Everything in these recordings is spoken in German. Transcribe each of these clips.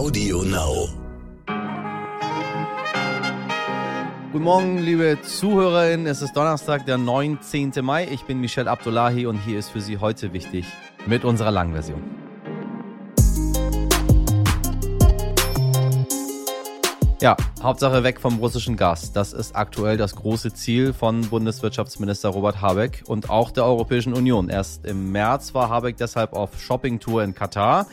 Audio Now. Guten Morgen, liebe Zuhörerinnen. Es ist Donnerstag, der 19. Mai. Ich bin Michel Abdullahi und hier ist für Sie heute wichtig mit unserer Langversion. Ja, Hauptsache weg vom russischen Gas. Das ist aktuell das große Ziel von Bundeswirtschaftsminister Robert Habeck und auch der Europäischen Union. Erst im März war Habeck deshalb auf Shoppingtour in Katar.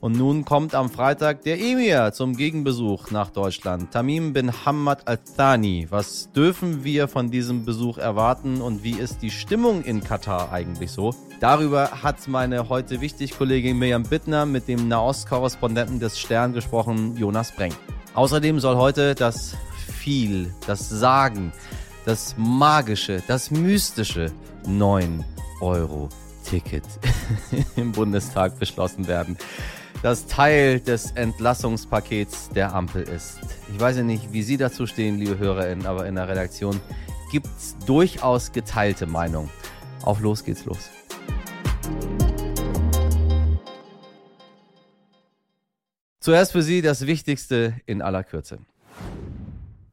Und nun kommt am Freitag der Emir zum Gegenbesuch nach Deutschland. Tamim bin Hamad Al-Thani. Was dürfen wir von diesem Besuch erwarten und wie ist die Stimmung in Katar eigentlich so? Darüber hat meine heute wichtig Kollegin Mirjam Bittner mit dem Nahost-Korrespondenten des Stern gesprochen, Jonas Breng. Außerdem soll heute das viel, das Sagen, das Magische, das Mystische 9 Euro Ticket im Bundestag beschlossen werden das Teil des Entlassungspakets der Ampel ist. Ich weiß ja nicht, wie Sie dazu stehen, liebe HörerInnen, aber in der Redaktion gibt es durchaus geteilte Meinungen. Auf los geht's los. Zuerst für Sie das Wichtigste in aller Kürze.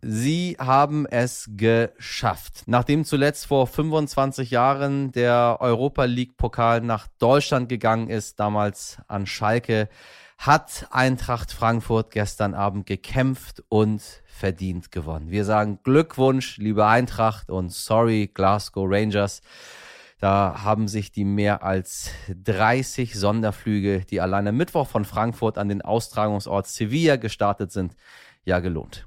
Sie haben es geschafft. Nachdem zuletzt vor 25 Jahren der Europa League Pokal nach Deutschland gegangen ist, damals an Schalke, hat Eintracht Frankfurt gestern Abend gekämpft und verdient gewonnen. Wir sagen Glückwunsch, liebe Eintracht und sorry Glasgow Rangers. Da haben sich die mehr als 30 Sonderflüge, die alleine Mittwoch von Frankfurt an den Austragungsort Sevilla gestartet sind, ja gelohnt.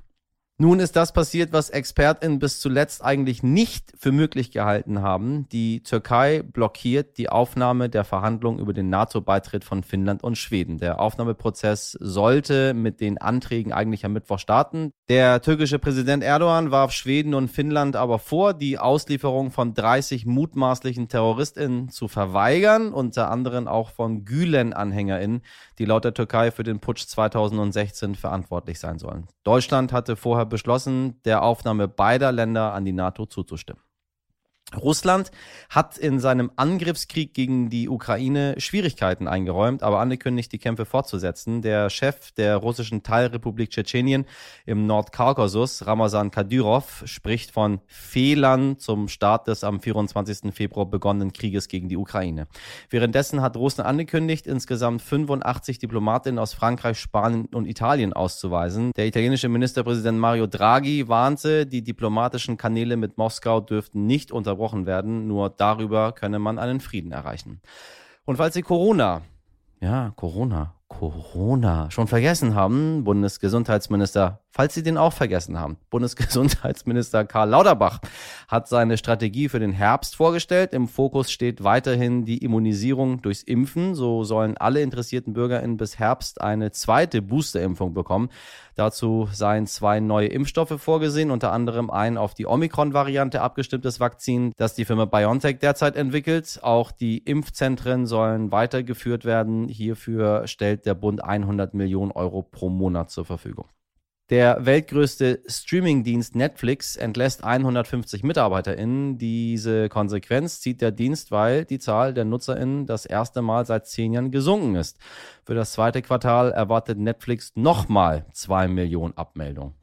Nun ist das passiert, was ExpertInnen bis zuletzt eigentlich nicht für möglich gehalten haben. Die Türkei blockiert die Aufnahme der Verhandlungen über den NATO-Beitritt von Finnland und Schweden. Der Aufnahmeprozess sollte mit den Anträgen eigentlich am Mittwoch starten. Der türkische Präsident Erdogan warf Schweden und Finnland aber vor, die Auslieferung von 30 mutmaßlichen TerroristInnen zu verweigern, unter anderem auch von Gülen-AnhängerInnen, die laut der Türkei für den Putsch 2016 verantwortlich sein sollen. Deutschland hatte vorher beschlossen, der Aufnahme beider Länder an die NATO zuzustimmen. Russland hat in seinem Angriffskrieg gegen die Ukraine Schwierigkeiten eingeräumt, aber angekündigt, die Kämpfe fortzusetzen. Der Chef der russischen Teilrepublik Tschetschenien im Nordkaukasus, Ramazan Kadyrov, spricht von Fehlern zum Start des am 24. Februar begonnenen Krieges gegen die Ukraine. Währenddessen hat Russland angekündigt, insgesamt 85 Diplomatinnen aus Frankreich, Spanien und Italien auszuweisen. Der italienische Ministerpräsident Mario Draghi warnte, die diplomatischen Kanäle mit Moskau dürften nicht unter unterbrochen werden. Nur darüber könne man einen Frieden erreichen. Und falls Sie Corona, ja, Corona, Corona schon vergessen haben, Bundesgesundheitsminister Falls Sie den auch vergessen haben, Bundesgesundheitsminister Karl Lauterbach hat seine Strategie für den Herbst vorgestellt. Im Fokus steht weiterhin die Immunisierung durchs Impfen. So sollen alle interessierten BürgerInnen bis Herbst eine zweite Boosterimpfung bekommen. Dazu seien zwei neue Impfstoffe vorgesehen, unter anderem ein auf die Omikron-Variante abgestimmtes Vakzin, das die Firma BioNTech derzeit entwickelt. Auch die Impfzentren sollen weitergeführt werden. Hierfür stellt der Bund 100 Millionen Euro pro Monat zur Verfügung. Der weltgrößte Streamingdienst Netflix entlässt 150 MitarbeiterInnen. Diese Konsequenz zieht der Dienst, weil die Zahl der NutzerInnen das erste Mal seit zehn Jahren gesunken ist. Für das zweite Quartal erwartet Netflix nochmal zwei Millionen Abmeldungen.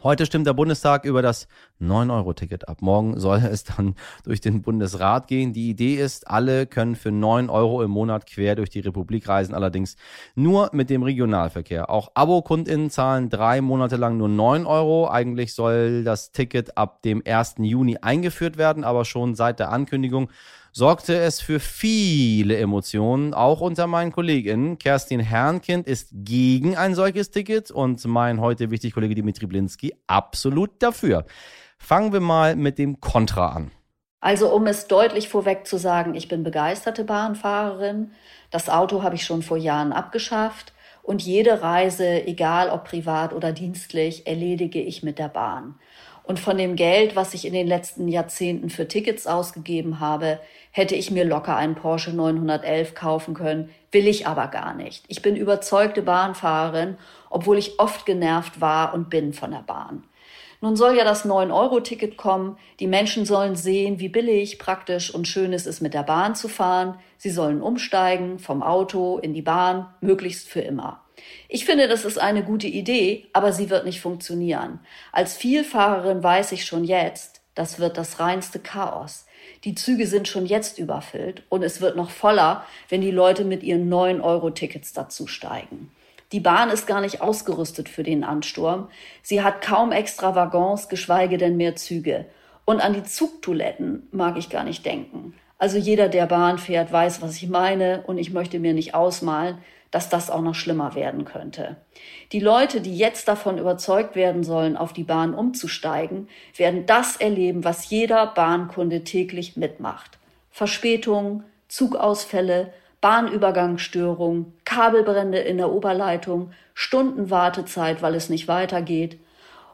Heute stimmt der Bundestag über das 9-Euro-Ticket ab. Morgen soll es dann durch den Bundesrat gehen. Die Idee ist, alle können für 9 Euro im Monat quer durch die Republik reisen, allerdings nur mit dem Regionalverkehr. Auch Abo-KundInnen zahlen drei Monate lang nur 9 Euro. Eigentlich soll das Ticket ab dem 1. Juni eingeführt werden, aber schon seit der Ankündigung sorgte es für viele Emotionen, auch unter meinen KollegInnen. Kerstin Herrnkind ist gegen ein solches Ticket und mein heute wichtig Kollege Dimitri Blinski absolut dafür. Fangen wir mal mit dem Kontra an. Also um es deutlich vorweg zu sagen, ich bin begeisterte Bahnfahrerin. Das Auto habe ich schon vor Jahren abgeschafft und jede Reise, egal ob privat oder dienstlich, erledige ich mit der Bahn. Und von dem Geld, was ich in den letzten Jahrzehnten für Tickets ausgegeben habe, hätte ich mir locker einen Porsche 911 kaufen können, will ich aber gar nicht. Ich bin überzeugte Bahnfahrerin, obwohl ich oft genervt war und bin von der Bahn. Nun soll ja das 9-Euro-Ticket kommen. Die Menschen sollen sehen, wie billig, praktisch und schön es ist, mit der Bahn zu fahren. Sie sollen umsteigen vom Auto in die Bahn, möglichst für immer. Ich finde, das ist eine gute Idee, aber sie wird nicht funktionieren. Als Vielfahrerin weiß ich schon jetzt, das wird das reinste Chaos. Die Züge sind schon jetzt überfüllt und es wird noch voller, wenn die Leute mit ihren 9-Euro-Tickets dazusteigen. Die Bahn ist gar nicht ausgerüstet für den Ansturm. Sie hat kaum extra Waggons, geschweige denn mehr Züge. Und an die Zugtoiletten mag ich gar nicht denken. Also jeder, der Bahn fährt, weiß, was ich meine, und ich möchte mir nicht ausmalen, dass das auch noch schlimmer werden könnte. Die Leute, die jetzt davon überzeugt werden sollen, auf die Bahn umzusteigen, werden das erleben, was jeder Bahnkunde täglich mitmacht. Verspätungen, Zugausfälle, Bahnübergangsstörung, Kabelbrände in der Oberleitung, Stunden Wartezeit, weil es nicht weitergeht.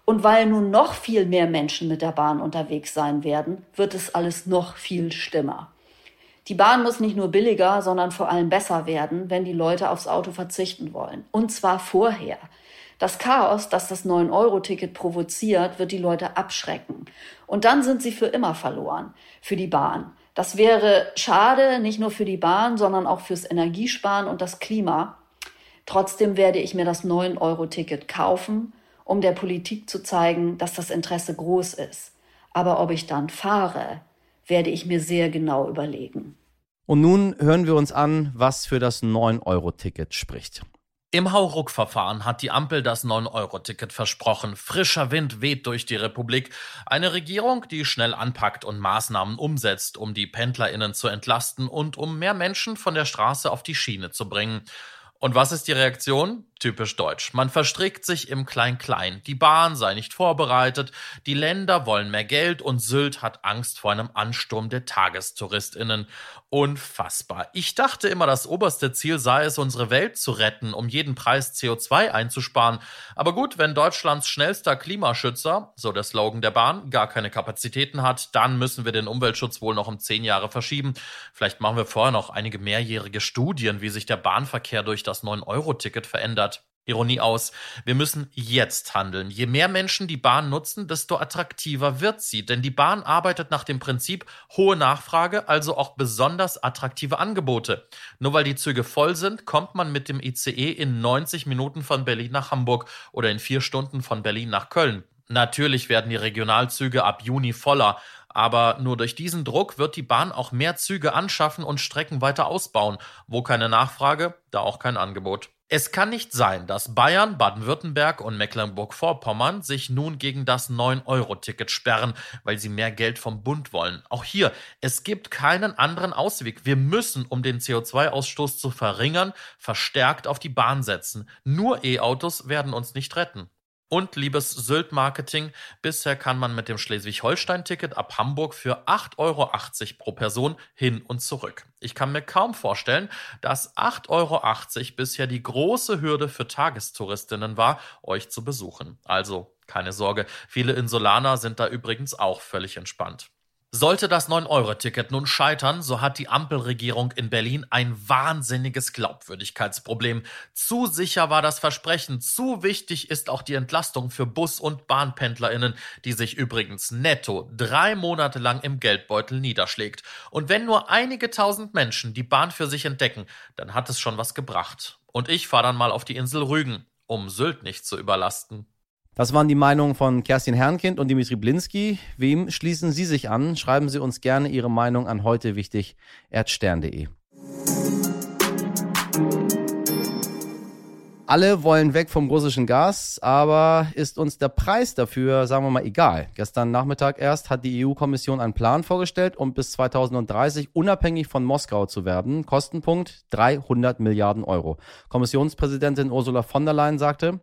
Und weil nun noch viel mehr Menschen mit der Bahn unterwegs sein werden, wird es alles noch viel schlimmer. Die Bahn muss nicht nur billiger, sondern vor allem besser werden, wenn die Leute aufs Auto verzichten wollen. Und zwar vorher. Das Chaos, das das 9-Euro-Ticket provoziert, wird die Leute abschrecken. Und dann sind sie für immer verloren. Für die Bahn. Das wäre schade, nicht nur für die Bahn, sondern auch fürs Energiesparen und das Klima. Trotzdem werde ich mir das 9-Euro-Ticket kaufen, um der Politik zu zeigen, dass das Interesse groß ist. Aber ob ich dann fahre, werde ich mir sehr genau überlegen. Und nun hören wir uns an, was für das 9-Euro-Ticket spricht. Im Hauruck-Verfahren hat die Ampel das 9-Euro-Ticket versprochen. Frischer Wind weht durch die Republik. Eine Regierung, die schnell anpackt und Maßnahmen umsetzt, um die PendlerInnen zu entlasten und um mehr Menschen von der Straße auf die Schiene zu bringen. Und was ist die Reaktion? Typisch deutsch. Man verstrickt sich im Klein-Klein. Die Bahn sei nicht vorbereitet, die Länder wollen mehr Geld und Sylt hat Angst vor einem Ansturm der TagestouristInnen. Unfassbar. Ich dachte immer, das oberste Ziel sei es, unsere Welt zu retten, um jeden Preis CO2 einzusparen. Aber gut, wenn Deutschlands schnellster Klimaschützer, so der Slogan der Bahn, gar keine Kapazitäten hat, dann müssen wir den Umweltschutz wohl noch um zehn Jahre verschieben. Vielleicht machen wir vorher noch einige mehrjährige Studien, wie sich der Bahnverkehr durch das 9-Euro-Ticket verändert. Ironie aus. Wir müssen jetzt handeln. Je mehr Menschen die Bahn nutzen, desto attraktiver wird sie. Denn die Bahn arbeitet nach dem Prinzip hohe Nachfrage, also auch besonders attraktive Angebote. Nur weil die Züge voll sind, kommt man mit dem ICE in 90 Minuten von Berlin nach Hamburg oder in vier Stunden von Berlin nach Köln. Natürlich werden die Regionalzüge ab Juni voller, aber nur durch diesen Druck wird die Bahn auch mehr Züge anschaffen und Strecken weiter ausbauen. Wo keine Nachfrage, da auch kein Angebot. Es kann nicht sein, dass Bayern, Baden-Württemberg und Mecklenburg-Vorpommern sich nun gegen das 9-Euro-Ticket sperren, weil sie mehr Geld vom Bund wollen. Auch hier, es gibt keinen anderen Ausweg. Wir müssen, um den CO2-Ausstoß zu verringern, verstärkt auf die Bahn setzen. Nur E-Autos werden uns nicht retten. Und liebes Sylt-Marketing, bisher kann man mit dem Schleswig-Holstein-Ticket ab Hamburg für 8,80 Euro pro Person hin und zurück. Ich kann mir kaum vorstellen, dass 8,80 Euro bisher die große Hürde für Tagestouristinnen war, euch zu besuchen. Also keine Sorge, viele Insulaner sind da übrigens auch völlig entspannt. Sollte das 9-Euro-Ticket nun scheitern, so hat die Ampelregierung in Berlin ein wahnsinniges Glaubwürdigkeitsproblem. Zu sicher war das Versprechen, zu wichtig ist auch die Entlastung für Bus- und Bahnpendlerinnen, die sich übrigens netto drei Monate lang im Geldbeutel niederschlägt. Und wenn nur einige tausend Menschen die Bahn für sich entdecken, dann hat es schon was gebracht. Und ich fahre dann mal auf die Insel Rügen, um Sylt nicht zu überlasten. Das waren die Meinungen von Kerstin Herrnkind und Dimitri Blinski. Wem schließen Sie sich an? Schreiben Sie uns gerne Ihre Meinung an heute wichtig erdstern.de. Alle wollen weg vom russischen Gas, aber ist uns der Preis dafür, sagen wir mal, egal. Gestern Nachmittag erst hat die EU-Kommission einen Plan vorgestellt, um bis 2030 unabhängig von Moskau zu werden. Kostenpunkt 300 Milliarden Euro. Kommissionspräsidentin Ursula von der Leyen sagte,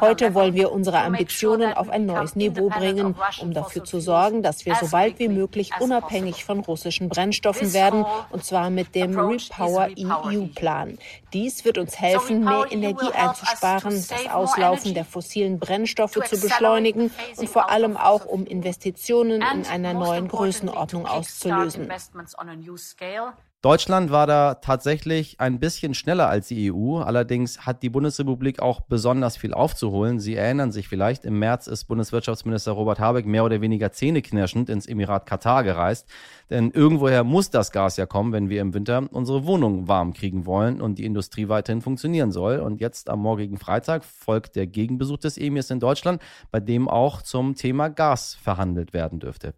Heute wollen wir unsere Ambitionen auf ein neues Niveau bringen, um dafür zu sorgen, dass wir so bald wie möglich unabhängig von russischen Brennstoffen werden, und zwar mit dem Repower EU-Plan. Dies wird uns helfen, mehr Energie einzusparen, das Auslaufen der fossilen Brennstoffe zu beschleunigen und vor allem auch, um Investitionen in einer neuen Größenordnung auszulösen. Deutschland war da tatsächlich ein bisschen schneller als die EU. Allerdings hat die Bundesrepublik auch besonders viel aufzuholen. Sie erinnern sich vielleicht, im März ist Bundeswirtschaftsminister Robert Habeck mehr oder weniger zähneknirschend ins Emirat Katar gereist. Denn irgendwoher muss das Gas ja kommen, wenn wir im Winter unsere Wohnung warm kriegen wollen und die Industrie weiterhin funktionieren soll. Und jetzt am morgigen Freitag folgt der Gegenbesuch des Emirs in Deutschland, bei dem auch zum Thema Gas verhandelt werden dürfte.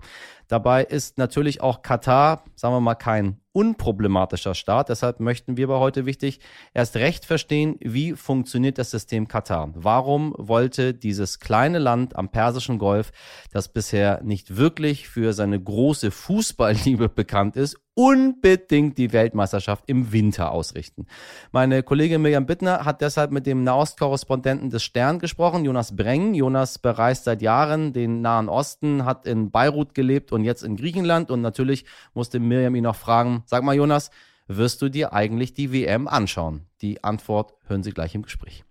Dabei ist natürlich auch Katar, sagen wir mal, kein unproblematischer Staat. Deshalb möchten wir aber heute wichtig erst recht verstehen, wie funktioniert das System Katar? Warum wollte dieses kleine Land am Persischen Golf, das bisher nicht wirklich für seine große Fußballliebe bekannt ist, unbedingt die Weltmeisterschaft im Winter ausrichten. Meine Kollegin Mirjam Bittner hat deshalb mit dem Nahostkorrespondenten des Stern gesprochen, Jonas Breng. Jonas bereist seit Jahren den Nahen Osten, hat in Beirut gelebt und jetzt in Griechenland. Und natürlich musste Mirjam ihn noch fragen, sag mal Jonas, wirst du dir eigentlich die WM anschauen? Die Antwort hören Sie gleich im Gespräch.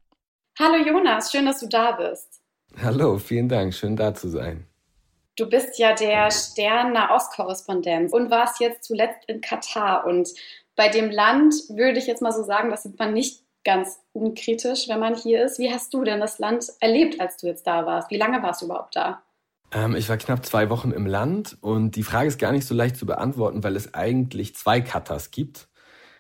Hallo Jonas, schön, dass du da bist. Hallo, vielen Dank, schön da zu sein. Du bist ja der Stern-Nahost-Korrespondent und warst jetzt zuletzt in Katar. Und bei dem Land würde ich jetzt mal so sagen, das sieht man nicht ganz unkritisch, wenn man hier ist. Wie hast du denn das Land erlebt, als du jetzt da warst? Wie lange warst du überhaupt da? Ähm, ich war knapp zwei Wochen im Land und die Frage ist gar nicht so leicht zu beantworten, weil es eigentlich zwei Katars gibt.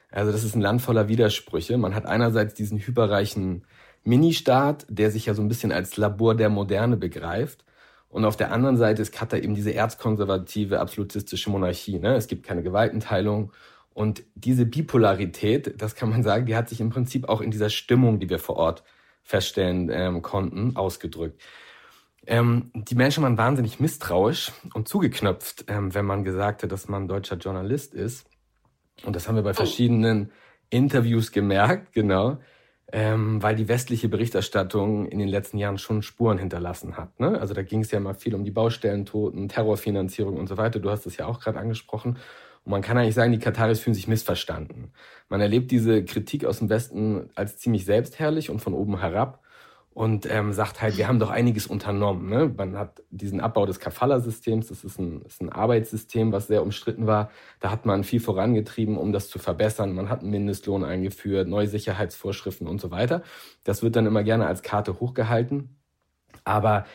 Also das ist ein Land voller Widersprüche. Man hat einerseits diesen hyperreichen Ministaat, der sich ja so ein bisschen als Labor der Moderne begreift. Und auf der anderen Seite ist Katar eben diese erzkonservative, absolutistische Monarchie. Ne? Es gibt keine Gewaltenteilung. Und diese Bipolarität, das kann man sagen, die hat sich im Prinzip auch in dieser Stimmung, die wir vor Ort feststellen ähm, konnten, ausgedrückt. Ähm, die Menschen waren wahnsinnig misstrauisch und zugeknöpft, ähm, wenn man gesagt hat, dass man deutscher Journalist ist. Und das haben wir bei verschiedenen Interviews gemerkt, genau ähm, weil die westliche Berichterstattung in den letzten Jahren schon Spuren hinterlassen hat. Ne? Also da ging es ja mal viel um die Baustellentoten, Terrorfinanzierung und so weiter. Du hast es ja auch gerade angesprochen. Und man kann eigentlich sagen, die Kataris fühlen sich missverstanden. Man erlebt diese Kritik aus dem Westen als ziemlich selbstherrlich und von oben herab und ähm, sagt halt, wir haben doch einiges unternommen. Ne? Man hat diesen Abbau des Kafala-Systems, das ist ein, ist ein Arbeitssystem, was sehr umstritten war. Da hat man viel vorangetrieben, um das zu verbessern. Man hat einen Mindestlohn eingeführt, neue Sicherheitsvorschriften und so weiter. Das wird dann immer gerne als Karte hochgehalten. Aber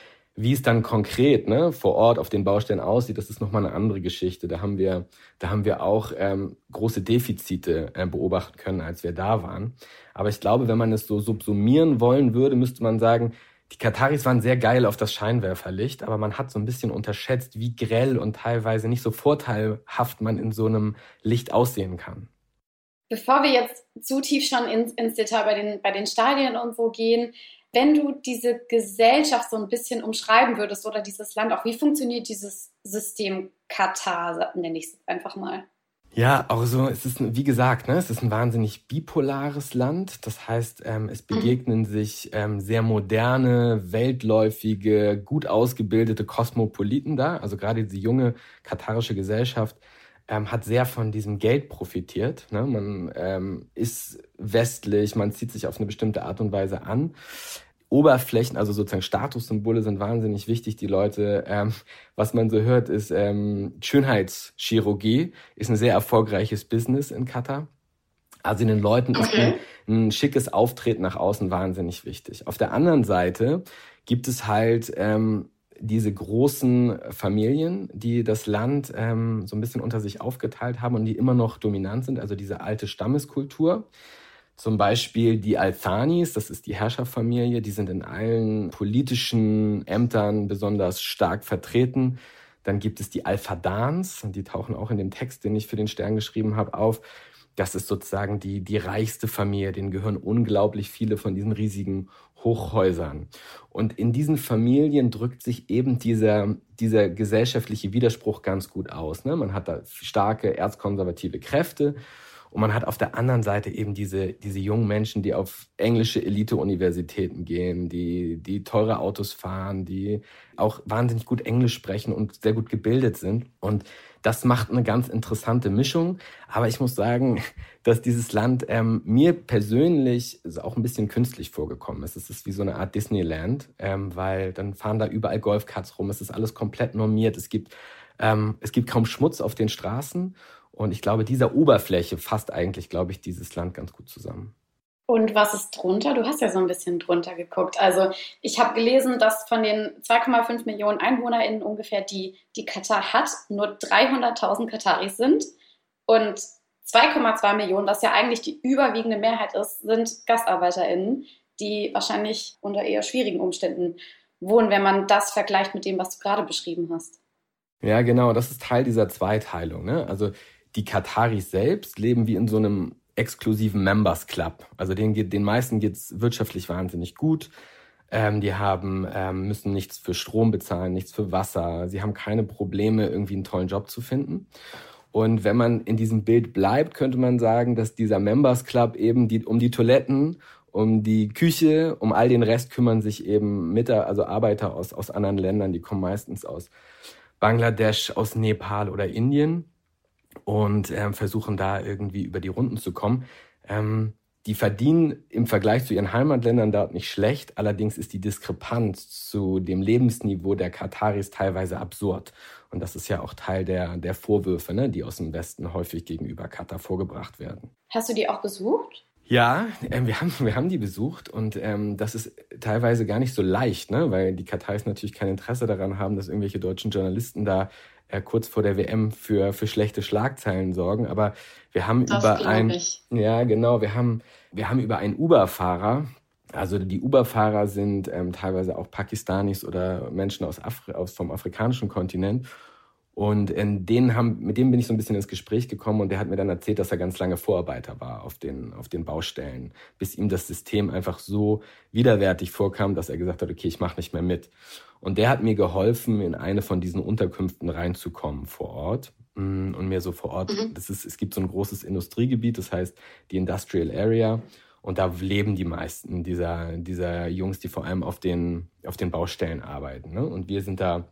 wie es dann konkret ne, vor Ort auf den Baustellen aussieht, das ist nochmal eine andere Geschichte. Da haben wir, da haben wir auch ähm, große Defizite äh, beobachten können, als wir da waren. Aber ich glaube, wenn man es so subsumieren wollen würde, müsste man sagen, die Kataris waren sehr geil auf das Scheinwerferlicht, aber man hat so ein bisschen unterschätzt, wie grell und teilweise nicht so vorteilhaft man in so einem Licht aussehen kann. Bevor wir jetzt zu tief schon ins, ins Detail bei den, bei den Stadien und so gehen, wenn du diese Gesellschaft so ein bisschen umschreiben würdest oder dieses Land, auch wie funktioniert dieses System Katar, nenne ich es einfach mal. Ja, auch so, es ist, wie gesagt, ne, es ist ein wahnsinnig bipolares Land. Das heißt, ähm, es mhm. begegnen sich ähm, sehr moderne, weltläufige, gut ausgebildete Kosmopoliten da. Also gerade diese junge katarische Gesellschaft ähm, hat sehr von diesem Geld profitiert. Ne? Man ähm, ist westlich, man zieht sich auf eine bestimmte Art und Weise an. Oberflächen, also sozusagen Statussymbole sind wahnsinnig wichtig. Die Leute, ähm, was man so hört, ist ähm, Schönheitschirurgie, ist ein sehr erfolgreiches Business in Katar. Also den Leuten ist ein, ein schickes Auftreten nach außen wahnsinnig wichtig. Auf der anderen Seite gibt es halt ähm, diese großen Familien, die das Land ähm, so ein bisschen unter sich aufgeteilt haben und die immer noch dominant sind, also diese alte Stammeskultur. Zum Beispiel die Althanis, das ist die Herrscherfamilie, die sind in allen politischen Ämtern besonders stark vertreten. Dann gibt es die Alfadans, die tauchen auch in dem Text, den ich für den Stern geschrieben habe, auf. Das ist sozusagen die, die reichste Familie, denen gehören unglaublich viele von diesen riesigen Hochhäusern. Und in diesen Familien drückt sich eben dieser, dieser gesellschaftliche Widerspruch ganz gut aus. Ne? Man hat da starke erzkonservative Kräfte und man hat auf der anderen Seite eben diese, diese jungen Menschen, die auf englische Elite-Universitäten gehen, die, die teure Autos fahren, die auch wahnsinnig gut Englisch sprechen und sehr gut gebildet sind. Und das macht eine ganz interessante Mischung. Aber ich muss sagen, dass dieses Land ähm, mir persönlich auch ein bisschen künstlich vorgekommen ist. Es ist wie so eine Art Disneyland, ähm, weil dann fahren da überall Golfkarts rum. Es ist alles komplett normiert. Es gibt, ähm, es gibt kaum Schmutz auf den Straßen. Und ich glaube, dieser Oberfläche fasst eigentlich, glaube ich, dieses Land ganz gut zusammen. Und was ist drunter? Du hast ja so ein bisschen drunter geguckt. Also ich habe gelesen, dass von den 2,5 Millionen EinwohnerInnen ungefähr, die die Katar hat, nur 300.000 Kataris sind. Und 2,2 Millionen, was ja eigentlich die überwiegende Mehrheit ist, sind GastarbeiterInnen, die wahrscheinlich unter eher schwierigen Umständen wohnen, wenn man das vergleicht mit dem, was du gerade beschrieben hast. Ja, genau, das ist Teil dieser Zweiteilung. Ne? Also die Kataris selbst leben wie in so einem exklusiven Members Club. Also den, den meisten geht's wirtschaftlich wahnsinnig gut. Ähm, die haben, ähm, müssen nichts für Strom bezahlen, nichts für Wasser. Sie haben keine Probleme, irgendwie einen tollen Job zu finden. Und wenn man in diesem Bild bleibt, könnte man sagen, dass dieser Members Club eben die, um die Toiletten, um die Küche, um all den Rest kümmern sich eben Mitter, also Arbeiter aus, aus anderen Ländern, die kommen meistens aus Bangladesch, aus Nepal oder Indien und ähm, versuchen da irgendwie über die Runden zu kommen. Ähm, die verdienen im Vergleich zu ihren Heimatländern dort nicht schlecht, allerdings ist die Diskrepanz zu dem Lebensniveau der Kataris teilweise absurd. Und das ist ja auch Teil der, der Vorwürfe, ne, die aus dem Westen häufig gegenüber Katar vorgebracht werden. Hast du die auch besucht? Ja, äh, wir, haben, wir haben die besucht und ähm, das ist teilweise gar nicht so leicht, ne? weil die Kataris natürlich kein Interesse daran haben, dass irgendwelche deutschen Journalisten da äh, kurz vor der WM für, für schlechte Schlagzeilen sorgen. Aber wir haben das über ein, ich. ja genau, wir haben, wir haben über einen Uber-Fahrer, also die Uber-Fahrer sind ähm, teilweise auch Pakistanis oder Menschen aus, Afri aus vom afrikanischen Kontinent. Und in denen haben, mit dem bin ich so ein bisschen ins Gespräch gekommen und der hat mir dann erzählt, dass er ganz lange Vorarbeiter war auf den, auf den Baustellen, bis ihm das System einfach so widerwärtig vorkam, dass er gesagt hat, okay, ich mache nicht mehr mit. Und der hat mir geholfen, in eine von diesen Unterkünften reinzukommen vor Ort. Mm, und mir so vor Ort, mhm. das ist, es gibt so ein großes Industriegebiet, das heißt die Industrial Area. Und da leben die meisten dieser, dieser Jungs, die vor allem auf den, auf den Baustellen arbeiten. Ne? Und wir sind da,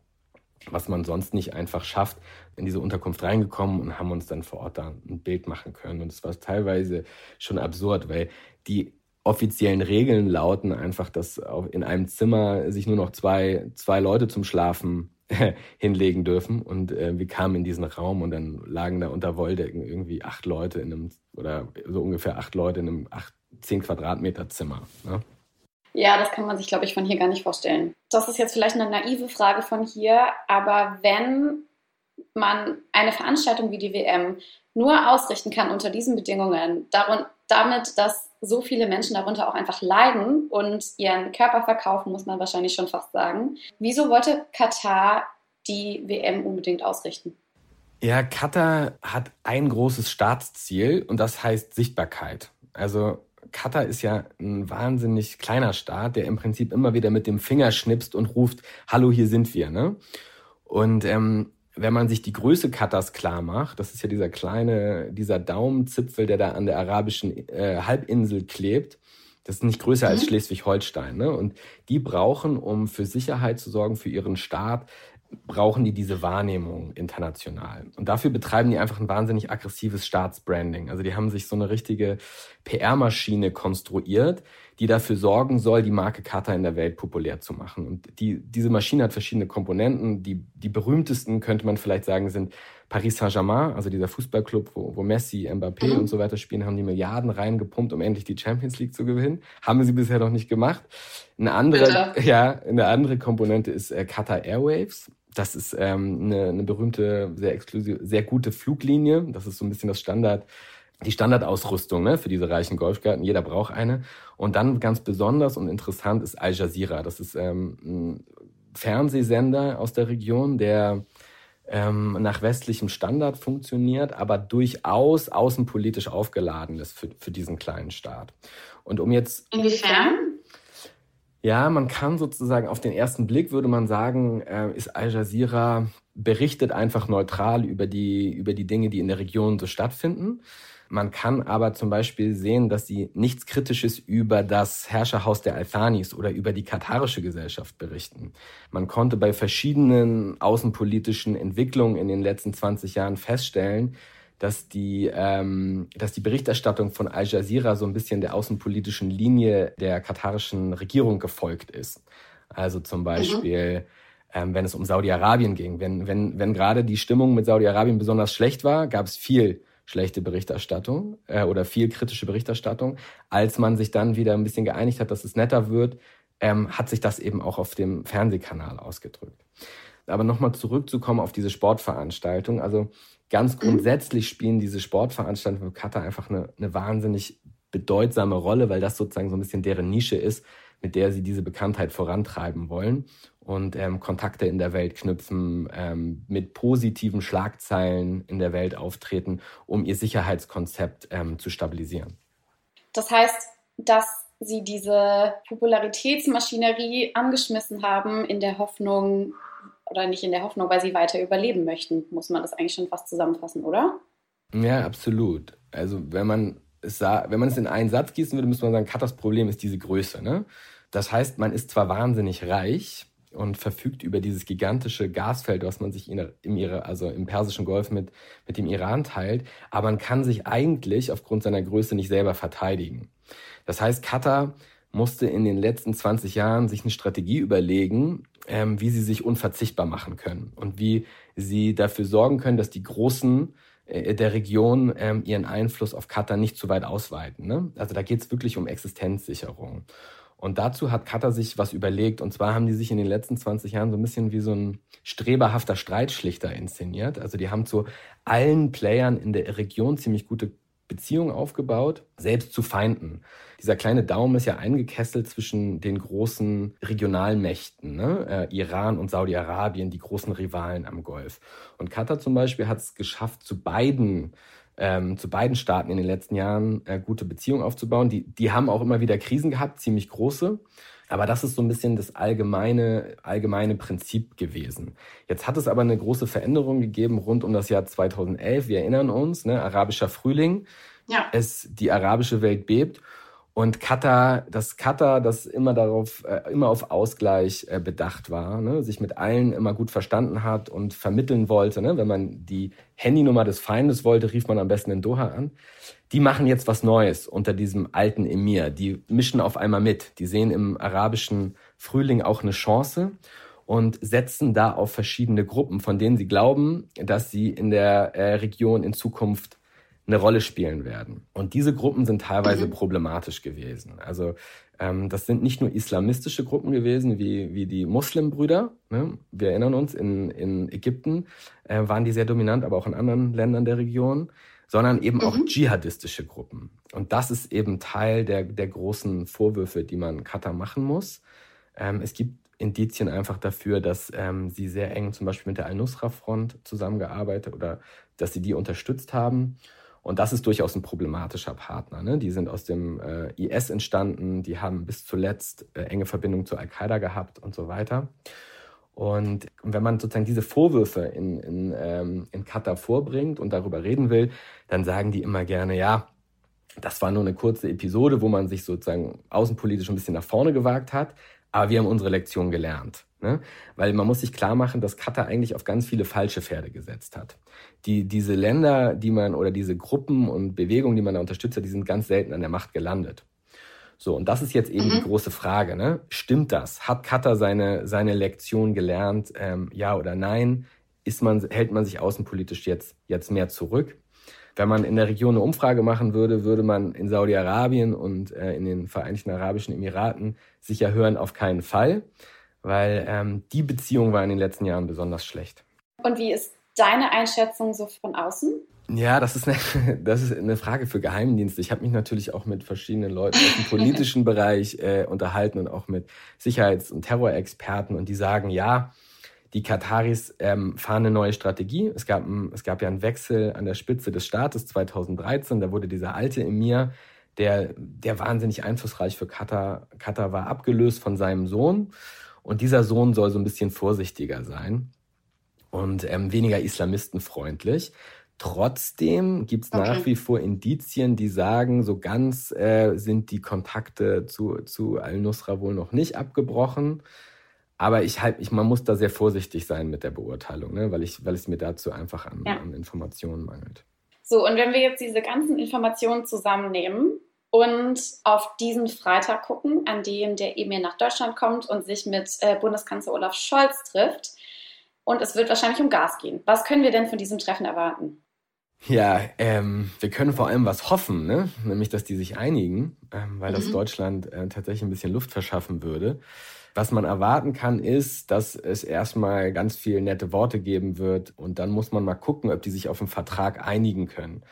was man sonst nicht einfach schafft, in diese Unterkunft reingekommen und haben uns dann vor Ort da ein Bild machen können. Und es war teilweise schon absurd, weil die offiziellen Regeln lauten einfach, dass in einem Zimmer sich nur noch zwei, zwei Leute zum Schlafen hinlegen dürfen. Und äh, wir kamen in diesen Raum und dann lagen da unter Wolldecken irgendwie acht Leute in einem, oder so ungefähr acht Leute in einem acht, zehn Quadratmeter Zimmer. Ne? Ja, das kann man sich, glaube ich, von hier gar nicht vorstellen. Das ist jetzt vielleicht eine naive Frage von hier, aber wenn man eine Veranstaltung wie die WM nur ausrichten kann unter diesen Bedingungen, darum, damit, dass so viele Menschen darunter auch einfach leiden und ihren Körper verkaufen, muss man wahrscheinlich schon fast sagen. Wieso wollte Katar die WM unbedingt ausrichten? Ja, Katar hat ein großes Staatsziel und das heißt Sichtbarkeit. Also Katar ist ja ein wahnsinnig kleiner Staat, der im Prinzip immer wieder mit dem Finger schnipst und ruft, hallo, hier sind wir. Ne? Und ähm, wenn man sich die Größe Katars klar macht, das ist ja dieser kleine, dieser Daumenzipfel, der da an der arabischen äh, Halbinsel klebt, das ist nicht größer mhm. als Schleswig-Holstein. Ne? Und die brauchen, um für Sicherheit zu sorgen, für ihren Staat, brauchen die diese Wahrnehmung international. Und dafür betreiben die einfach ein wahnsinnig aggressives Staatsbranding. Also die haben sich so eine richtige PR-Maschine konstruiert, die dafür sorgen soll, die Marke Kata in der Welt populär zu machen. Und die, diese Maschine hat verschiedene Komponenten. Die, die berühmtesten, könnte man vielleicht sagen, sind Paris Saint-Germain, also dieser Fußballclub, wo, wo Messi, Mbappé mhm. und so weiter spielen, haben die Milliarden reingepumpt, um endlich die Champions League zu gewinnen. Haben sie bisher noch nicht gemacht. Eine andere, ja, eine andere Komponente ist äh, Qatar Airwaves. Das ist ähm, eine, eine berühmte, sehr exklusive, sehr gute Fluglinie. Das ist so ein bisschen das Standard, die Standardausrüstung ne, für diese reichen Golfgarten. Jeder braucht eine. Und dann ganz besonders und interessant ist Al Jazeera. Das ist ähm, ein Fernsehsender aus der Region, der ähm, nach westlichem Standard funktioniert, aber durchaus außenpolitisch aufgeladen ist für, für diesen kleinen Staat. Und um jetzt. Inwiefern? Ja, man kann sozusagen auf den ersten Blick würde man sagen, äh, ist Al Jazeera berichtet einfach neutral über die, über die Dinge, die in der Region so stattfinden. Man kann aber zum Beispiel sehen, dass sie nichts Kritisches über das Herrscherhaus der Althanis oder über die katarische Gesellschaft berichten. Man konnte bei verschiedenen außenpolitischen Entwicklungen in den letzten 20 Jahren feststellen, dass die, ähm, dass die Berichterstattung von Al Jazeera so ein bisschen der außenpolitischen Linie der katarischen Regierung gefolgt ist. Also zum mhm. Beispiel mhm wenn es um Saudi-Arabien ging. Wenn, wenn, wenn gerade die Stimmung mit Saudi-Arabien besonders schlecht war, gab es viel schlechte Berichterstattung äh, oder viel kritische Berichterstattung. Als man sich dann wieder ein bisschen geeinigt hat, dass es netter wird, ähm, hat sich das eben auch auf dem Fernsehkanal ausgedrückt. Aber nochmal zurückzukommen auf diese Sportveranstaltung. Also ganz grundsätzlich spielen diese Sportveranstaltungen für Katar einfach eine, eine wahnsinnig bedeutsame Rolle, weil das sozusagen so ein bisschen deren Nische ist, mit der sie diese Bekanntheit vorantreiben wollen und ähm, Kontakte in der Welt knüpfen, ähm, mit positiven Schlagzeilen in der Welt auftreten, um ihr Sicherheitskonzept ähm, zu stabilisieren. Das heißt, dass sie diese Popularitätsmaschinerie angeschmissen haben in der Hoffnung, oder nicht in der Hoffnung, weil sie weiter überleben möchten, muss man das eigentlich schon fast zusammenfassen, oder? Ja, absolut. Also wenn man es, sah, wenn man es in einen Satz gießen würde, müsste man sagen, Katas Problem ist diese Größe. Ne? Das heißt, man ist zwar wahnsinnig reich, und verfügt über dieses gigantische Gasfeld, was man sich in, im, also im Persischen Golf mit, mit dem Iran teilt. Aber man kann sich eigentlich aufgrund seiner Größe nicht selber verteidigen. Das heißt, Katar musste in den letzten 20 Jahren sich eine Strategie überlegen, ähm, wie sie sich unverzichtbar machen können und wie sie dafür sorgen können, dass die Großen äh, der Region ähm, ihren Einfluss auf Katar nicht zu weit ausweiten. Ne? Also da geht es wirklich um Existenzsicherung. Und dazu hat Katar sich was überlegt. Und zwar haben die sich in den letzten 20 Jahren so ein bisschen wie so ein streberhafter Streitschlichter inszeniert. Also die haben zu allen Playern in der Region ziemlich gute Beziehungen aufgebaut, selbst zu Feinden. Dieser kleine Daumen ist ja eingekesselt zwischen den großen Regionalmächten, ne? äh, Iran und Saudi-Arabien, die großen Rivalen am Golf. Und Katar zum Beispiel hat es geschafft, zu beiden ähm, zu beiden Staaten in den letzten Jahren äh, gute Beziehungen aufzubauen. Die, die haben auch immer wieder Krisen gehabt, ziemlich große. Aber das ist so ein bisschen das allgemeine, allgemeine Prinzip gewesen. Jetzt hat es aber eine große Veränderung gegeben rund um das Jahr 2011. Wir erinnern uns, ne, arabischer Frühling. Ja. Es, die arabische Welt bebt. Und Katar, das Katar, das immer darauf, äh, immer auf Ausgleich äh, bedacht war, ne? sich mit allen immer gut verstanden hat und vermitteln wollte. Ne? Wenn man die Handynummer des Feindes wollte, rief man am besten in Doha an. Die machen jetzt was Neues unter diesem alten Emir. Die mischen auf einmal mit. Die sehen im arabischen Frühling auch eine Chance und setzen da auf verschiedene Gruppen, von denen sie glauben, dass sie in der äh, Region in Zukunft eine Rolle spielen werden. Und diese Gruppen sind teilweise mhm. problematisch gewesen. Also ähm, das sind nicht nur islamistische Gruppen gewesen, wie, wie die Muslimbrüder. Ne? Wir erinnern uns, in, in Ägypten äh, waren die sehr dominant, aber auch in anderen Ländern der Region, sondern eben mhm. auch dschihadistische Gruppen. Und das ist eben Teil der, der großen Vorwürfe, die man Katar machen muss. Ähm, es gibt Indizien einfach dafür, dass ähm, sie sehr eng zum Beispiel mit der Al-Nusra-Front zusammengearbeitet oder dass sie die unterstützt haben. Und das ist durchaus ein problematischer Partner. Ne? Die sind aus dem äh, IS entstanden, die haben bis zuletzt äh, enge Verbindungen zu Al-Qaida gehabt und so weiter. Und wenn man sozusagen diese Vorwürfe in, in, ähm, in Katar vorbringt und darüber reden will, dann sagen die immer gerne, ja, das war nur eine kurze Episode, wo man sich sozusagen außenpolitisch ein bisschen nach vorne gewagt hat, aber wir haben unsere Lektion gelernt. Ne? Weil man muss sich klar machen, dass Katar eigentlich auf ganz viele falsche Pferde gesetzt hat. Die, diese Länder, die man oder diese Gruppen und Bewegungen, die man da unterstützt hat, die sind ganz selten an der Macht gelandet. So, und das ist jetzt eben mhm. die große Frage. Ne? Stimmt das? Hat Katar seine, seine Lektion gelernt? Ähm, ja oder nein? Ist man, hält man sich außenpolitisch jetzt, jetzt mehr zurück? Wenn man in der Region eine Umfrage machen würde, würde man in Saudi-Arabien und äh, in den Vereinigten Arabischen Emiraten sicher hören, auf keinen Fall weil ähm, die Beziehung war in den letzten Jahren besonders schlecht. Und wie ist deine Einschätzung so von außen? Ja, das ist eine, das ist eine Frage für Geheimdienste. Ich habe mich natürlich auch mit verschiedenen Leuten aus dem politischen Bereich äh, unterhalten und auch mit Sicherheits- und Terrorexperten und die sagen, ja, die Kataris ähm, fahren eine neue Strategie. Es gab, es gab ja einen Wechsel an der Spitze des Staates 2013. Da wurde dieser alte Emir, der, der wahnsinnig einflussreich für Katar, Katar war, abgelöst von seinem Sohn. Und dieser Sohn soll so ein bisschen vorsichtiger sein und ähm, weniger islamistenfreundlich. Trotzdem gibt es okay. nach wie vor Indizien, die sagen, so ganz äh, sind die Kontakte zu, zu Al-Nusra wohl noch nicht abgebrochen. Aber ich halt, ich, man muss da sehr vorsichtig sein mit der Beurteilung, ne? weil, ich, weil es mir dazu einfach an, ja. an Informationen mangelt. So, und wenn wir jetzt diese ganzen Informationen zusammennehmen und auf diesen Freitag gucken, an dem der Emir nach Deutschland kommt und sich mit äh, Bundeskanzler Olaf Scholz trifft. Und es wird wahrscheinlich um Gas gehen. Was können wir denn von diesem Treffen erwarten? Ja, ähm, wir können vor allem was hoffen, ne? nämlich dass die sich einigen, ähm, weil das mhm. Deutschland äh, tatsächlich ein bisschen Luft verschaffen würde. Was man erwarten kann, ist, dass es erstmal ganz viel nette Worte geben wird und dann muss man mal gucken, ob die sich auf einen Vertrag einigen können.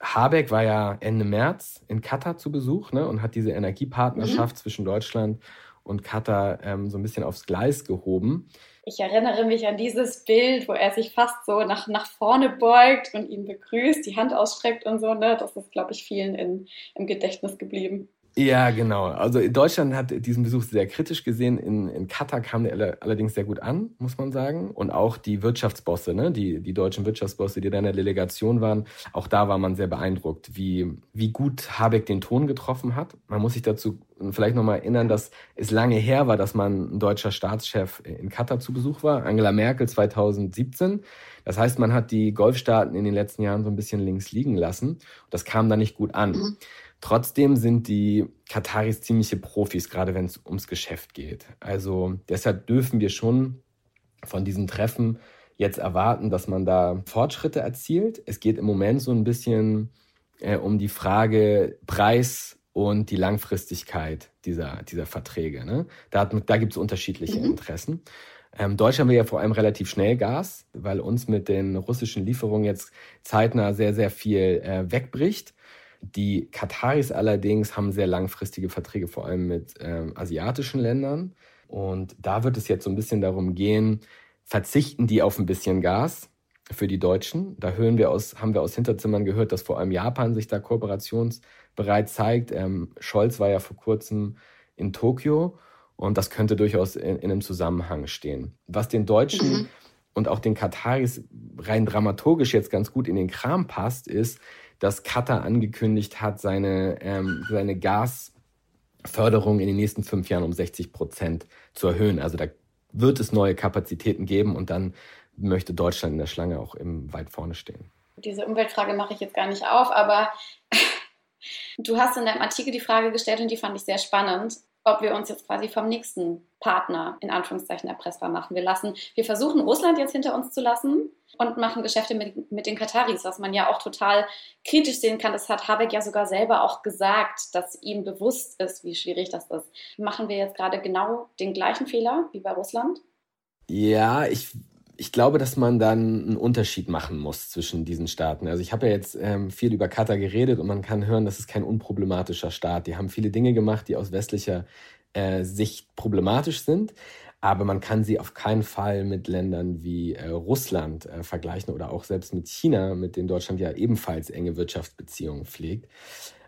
Habeck war ja Ende März in Katar zu Besuch ne, und hat diese Energiepartnerschaft mhm. zwischen Deutschland und Katar ähm, so ein bisschen aufs Gleis gehoben. Ich erinnere mich an dieses Bild, wo er sich fast so nach, nach vorne beugt und ihn begrüßt, die Hand ausstreckt und so. Ne? Das ist, glaube ich, vielen in, im Gedächtnis geblieben. Ja, genau. Also Deutschland hat diesen Besuch sehr kritisch gesehen. In, in Katar kam der allerdings sehr gut an, muss man sagen. Und auch die Wirtschaftsbosse, ne? die, die deutschen Wirtschaftsbosse, die da in der Delegation waren, auch da war man sehr beeindruckt, wie, wie gut Habeck den Ton getroffen hat. Man muss sich dazu vielleicht nochmal erinnern, dass es lange her war, dass man ein deutscher Staatschef in Katar zu Besuch war. Angela Merkel 2017. Das heißt, man hat die Golfstaaten in den letzten Jahren so ein bisschen links liegen lassen. Das kam da nicht gut an. Mhm. Trotzdem sind die Kataris ziemliche Profis, gerade wenn es ums Geschäft geht. Also deshalb dürfen wir schon von diesen Treffen jetzt erwarten, dass man da Fortschritte erzielt. Es geht im Moment so ein bisschen äh, um die Frage Preis und die Langfristigkeit dieser, dieser Verträge. Ne? Da, da gibt es unterschiedliche mhm. Interessen. Ähm, Deutschland will ja vor allem relativ schnell Gas, weil uns mit den russischen Lieferungen jetzt zeitnah sehr, sehr viel äh, wegbricht. Die Kataris allerdings haben sehr langfristige Verträge, vor allem mit ähm, asiatischen Ländern. Und da wird es jetzt so ein bisschen darum gehen, verzichten die auf ein bisschen Gas für die Deutschen. Da hören wir aus, haben wir aus Hinterzimmern gehört, dass vor allem Japan sich da kooperationsbereit zeigt. Ähm, Scholz war ja vor kurzem in Tokio und das könnte durchaus in, in einem Zusammenhang stehen. Was den Deutschen mhm. und auch den Kataris rein dramaturgisch jetzt ganz gut in den Kram passt, ist, dass Katar angekündigt hat, seine, ähm, seine Gasförderung in den nächsten fünf Jahren um 60 Prozent zu erhöhen. Also da wird es neue Kapazitäten geben und dann möchte Deutschland in der Schlange auch im weit vorne stehen. Diese Umweltfrage mache ich jetzt gar nicht auf, aber du hast in deinem Artikel die Frage gestellt und die fand ich sehr spannend ob wir uns jetzt quasi vom nächsten Partner in Anführungszeichen erpressbar machen. Wir lassen, wir versuchen Russland jetzt hinter uns zu lassen und machen Geschäfte mit, mit den Kataris, was man ja auch total kritisch sehen kann. Das hat Habeck ja sogar selber auch gesagt, dass ihm bewusst ist, wie schwierig das ist. Machen wir jetzt gerade genau den gleichen Fehler wie bei Russland? Ja, ich ich glaube, dass man dann einen Unterschied machen muss zwischen diesen Staaten. Also ich habe ja jetzt ähm, viel über Katar geredet und man kann hören, das ist kein unproblematischer Staat. Die haben viele Dinge gemacht, die aus westlicher äh, Sicht problematisch sind. Aber man kann sie auf keinen Fall mit Ländern wie äh, Russland äh, vergleichen oder auch selbst mit China, mit denen Deutschland ja ebenfalls enge Wirtschaftsbeziehungen pflegt.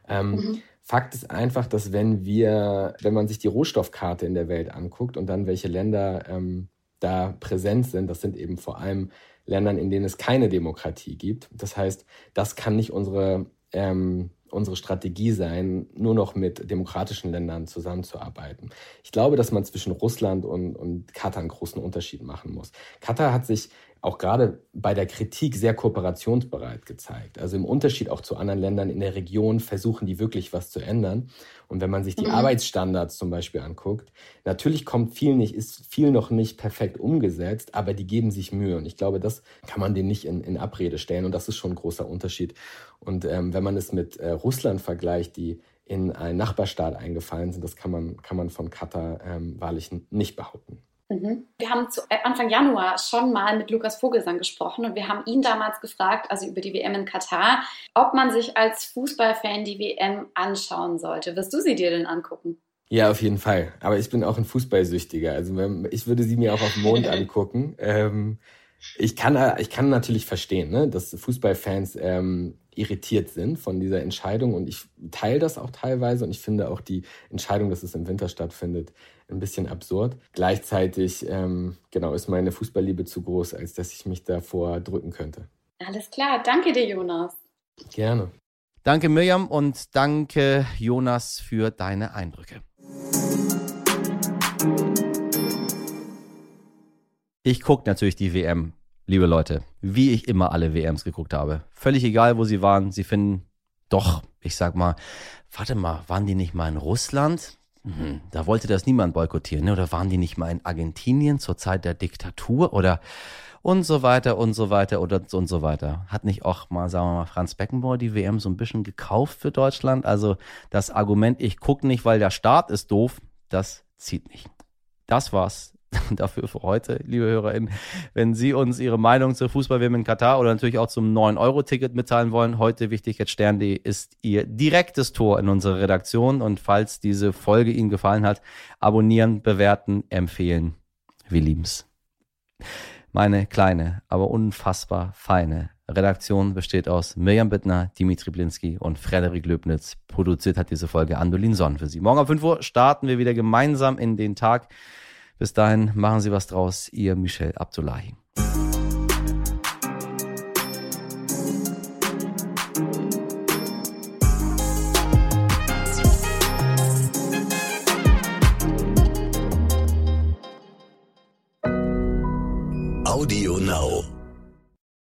Ähm, mhm. Fakt ist einfach, dass wenn wir, wenn man sich die Rohstoffkarte in der Welt anguckt und dann welche Länder ähm, da präsent sind, das sind eben vor allem Ländern, in denen es keine Demokratie gibt. Das heißt, das kann nicht unsere, ähm, unsere Strategie sein, nur noch mit demokratischen Ländern zusammenzuarbeiten. Ich glaube, dass man zwischen Russland und, und Katar einen großen Unterschied machen muss. Katar hat sich auch gerade bei der Kritik sehr kooperationsbereit gezeigt. Also im Unterschied auch zu anderen Ländern in der Region versuchen die wirklich was zu ändern. Und wenn man sich die mhm. Arbeitsstandards zum Beispiel anguckt, natürlich kommt viel nicht, ist viel noch nicht perfekt umgesetzt, aber die geben sich Mühe. Und ich glaube, das kann man denen nicht in, in Abrede stellen. Und das ist schon ein großer Unterschied. Und ähm, wenn man es mit äh, Russland vergleicht, die in einen Nachbarstaat eingefallen sind, das kann man, kann man von Katar ähm, wahrlich nicht behaupten. Mhm. Wir haben zu äh, Anfang Januar schon mal mit Lukas Vogelsang gesprochen und wir haben ihn damals gefragt, also über die WM in Katar, ob man sich als Fußballfan die WM anschauen sollte. Wirst du sie dir denn angucken? Ja, auf jeden Fall. Aber ich bin auch ein Fußballsüchtiger. Also ich würde sie mir auch auf dem Mond angucken. Ähm, ich kann, ich kann natürlich verstehen, ne, dass Fußballfans ähm, irritiert sind von dieser Entscheidung und ich teile das auch teilweise und ich finde auch die Entscheidung, dass es im Winter stattfindet, ein bisschen absurd. Gleichzeitig, ähm, genau, ist meine Fußballliebe zu groß, als dass ich mich davor drücken könnte. Alles klar, danke dir, Jonas. Gerne. Danke, Mirjam, und danke, Jonas, für deine Eindrücke. Ich gucke natürlich die WM liebe Leute, wie ich immer alle WMs geguckt habe. Völlig egal, wo sie waren, sie finden doch, ich sag mal, warte mal, waren die nicht mal in Russland? Hm, da wollte das niemand boykottieren, ne? oder waren die nicht mal in Argentinien zur Zeit der Diktatur oder und so weiter und so weiter oder und so weiter. Hat nicht auch mal, sagen wir mal, Franz Beckenbauer die WM so ein bisschen gekauft für Deutschland? Also das Argument, ich gucke nicht, weil der Staat ist doof, das zieht nicht. Das war's dafür für heute, liebe HörerInnen. Wenn Sie uns Ihre Meinung zur Fußball-WM in Katar oder natürlich auch zum 9-Euro-Ticket mitteilen wollen, heute wichtig jetzt Stern.de ist Ihr direktes Tor in unsere Redaktion. Und falls diese Folge Ihnen gefallen hat, abonnieren, bewerten, empfehlen. Wir lieben's. Meine kleine, aber unfassbar feine Redaktion besteht aus Mirjam Bittner, Dimitri Blinski und Frederik Löbnitz. Produziert hat diese Folge Andolin Sonn für Sie. Morgen um 5 Uhr starten wir wieder gemeinsam in den Tag. Bis dahin machen Sie was draus. Ihr Michel Abdullahi.